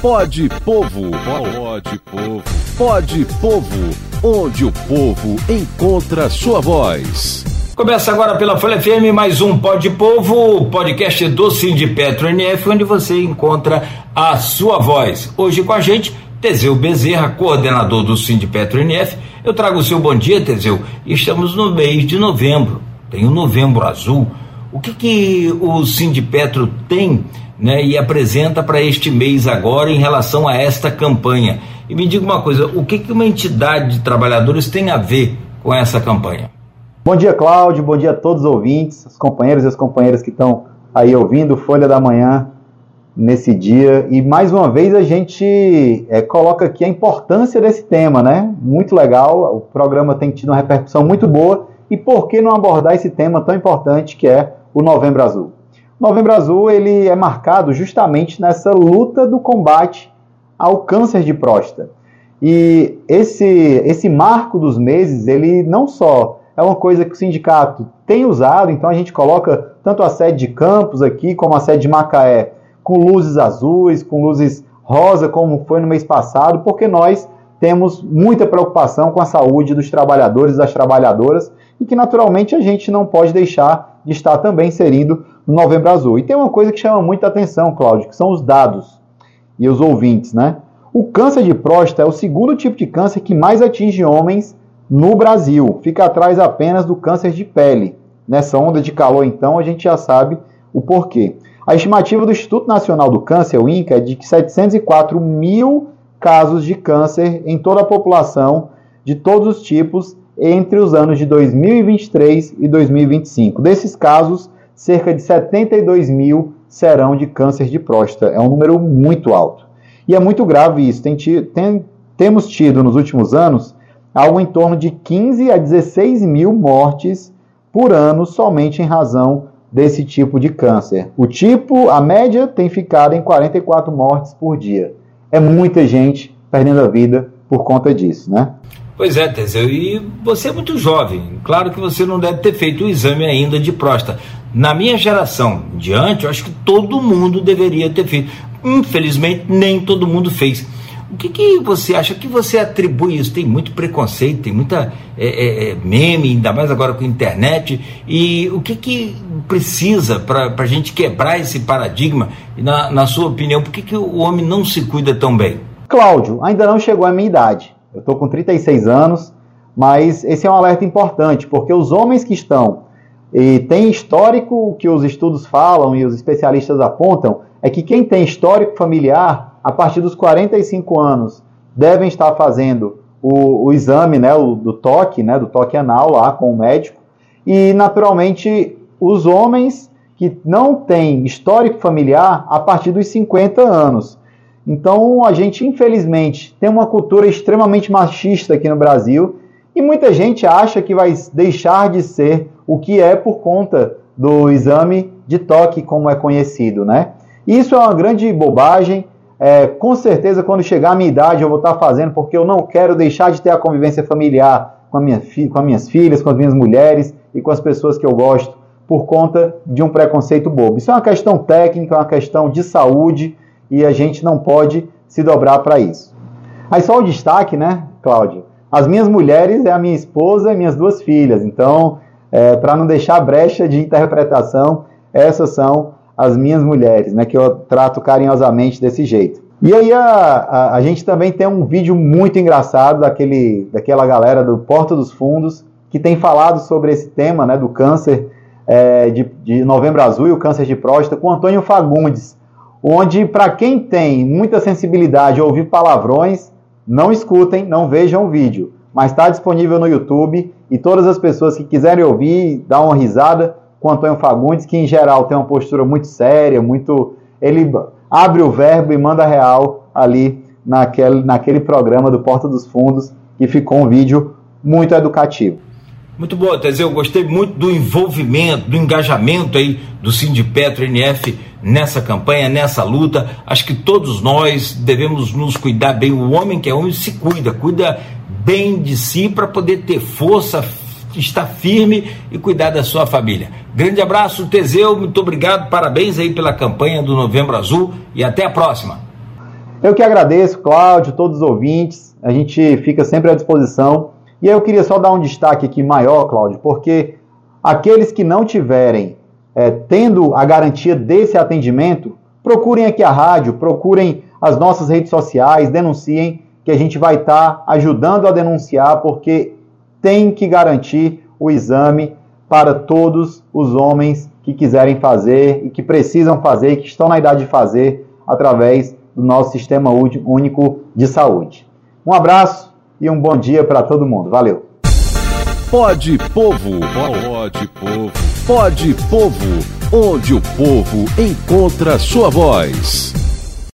Pode Povo. Pode Povo. Pode Povo. Onde o povo encontra sua voz. Começa agora pela Folha FM mais um Pode Povo, podcast do Petro NF, onde você encontra a sua voz. Hoje com a gente, Teseu Bezerra, coordenador do Petro NF. Eu trago o seu bom dia, Teseu. Estamos no mês de novembro. Tem o Novembro Azul. O que, que o Petro tem né, e apresenta para este mês agora em relação a esta campanha? E me diga uma coisa, o que, que uma entidade de trabalhadores tem a ver com essa campanha? Bom dia, Cláudio. Bom dia a todos os ouvintes, os companheiros e as companheiras que estão aí ouvindo Folha da Manhã nesse dia. E mais uma vez a gente é, coloca aqui a importância desse tema, né? Muito legal. O programa tem tido uma repercussão muito boa. E por que não abordar esse tema tão importante que é o Novembro Azul? O Novembro Azul ele é marcado justamente nessa luta do combate ao câncer de próstata. E esse, esse marco dos meses, ele não só é uma coisa que o sindicato tem usado, então a gente coloca tanto a sede de Campos aqui, como a sede de Macaé, com luzes azuis, com luzes rosa, como foi no mês passado, porque nós temos muita preocupação com a saúde dos trabalhadores e das trabalhadoras e que naturalmente a gente não pode deixar estar também inserindo no Novembro Azul. E tem uma coisa que chama muita atenção, Cláudio, que são os dados e os ouvintes, né? O câncer de próstata é o segundo tipo de câncer que mais atinge homens no Brasil. Fica atrás apenas do câncer de pele. Nessa onda de calor, então, a gente já sabe o porquê. A estimativa do Instituto Nacional do Câncer, o INCA, é de que 704 mil casos de câncer em toda a população, de todos os tipos, entre os anos de 2023 e 2025. Desses casos, cerca de 72 mil serão de câncer de próstata. É um número muito alto. E é muito grave isso. Tem, tem, temos tido nos últimos anos algo em torno de 15 a 16 mil mortes por ano somente em razão desse tipo de câncer. O tipo, a média, tem ficado em 44 mortes por dia. É muita gente perdendo a vida por conta disso, né? Pois é, Teseu, e você é muito jovem. Claro que você não deve ter feito o exame ainda de próstata. Na minha geração diante, eu acho que todo mundo deveria ter feito. Infelizmente, nem todo mundo fez. O que, que você acha que você atribui isso? Tem muito preconceito, tem muita é, é, é meme, ainda mais agora com a internet. E o que, que precisa para a gente quebrar esse paradigma? Na, na sua opinião, por que, que o homem não se cuida tão bem? Cláudio, ainda não chegou a minha idade. Eu estou com 36 anos, mas esse é um alerta importante, porque os homens que estão e tem histórico que os estudos falam e os especialistas apontam é que quem tem histórico familiar a partir dos 45 anos, devem estar fazendo o, o exame né, o, do toque, né, do toque anal lá com o médico. E, naturalmente, os homens que não têm histórico familiar a partir dos 50 anos. Então, a gente, infelizmente, tem uma cultura extremamente machista aqui no Brasil e muita gente acha que vai deixar de ser o que é por conta do exame de toque, como é conhecido, né? Isso é uma grande bobagem. É, com certeza, quando chegar a minha idade, eu vou estar fazendo, porque eu não quero deixar de ter a convivência familiar com, minha com as minhas filhas, com as minhas mulheres e com as pessoas que eu gosto, por conta de um preconceito bobo. Isso é uma questão técnica, é uma questão de saúde e a gente não pode se dobrar para isso. Aí só o destaque, né, Cláudio? As minhas mulheres é a minha esposa e minhas duas filhas. Então, é, para não deixar brecha de interpretação, essas são as minhas mulheres, né, que eu trato carinhosamente desse jeito. E aí a, a, a, gente também tem um vídeo muito engraçado daquele, daquela galera do Porta dos Fundos que tem falado sobre esse tema né, do câncer é, de, de novembro azul e o câncer de próstata com Antônio Fagundes, onde para quem tem muita sensibilidade a ouvir palavrões, não escutem, não vejam o vídeo, mas está disponível no YouTube e todas as pessoas que quiserem ouvir, dar uma risada, com Antônio Fagundes, que em geral tem uma postura muito séria, muito. Ele abre o verbo e manda real ali naquele, naquele programa do Porta dos Fundos, que ficou um vídeo muito educativo. Muito bom, Teseu. Eu gostei muito do envolvimento, do engajamento aí do Sindipetro NF nessa campanha, nessa luta. Acho que todos nós devemos nos cuidar bem. O homem que é homem se cuida, cuida bem de si para poder ter força, estar firme e cuidar da sua família. Grande abraço, Teseu, muito obrigado, parabéns aí pela campanha do Novembro Azul e até a próxima. Eu que agradeço, Cláudio, todos os ouvintes, a gente fica sempre à disposição. E eu queria só dar um destaque aqui maior, Cláudio, porque aqueles que não tiverem é, tendo a garantia desse atendimento, procurem aqui a rádio, procurem as nossas redes sociais, denunciem, que a gente vai estar tá ajudando a denunciar, porque tem que garantir o exame para todos os homens que quiserem fazer e que precisam fazer que estão na idade de fazer através do nosso Sistema Único de Saúde. Um abraço e um bom dia para todo mundo. Valeu! Pode Povo, pode Povo, pode Povo, onde o povo encontra sua voz.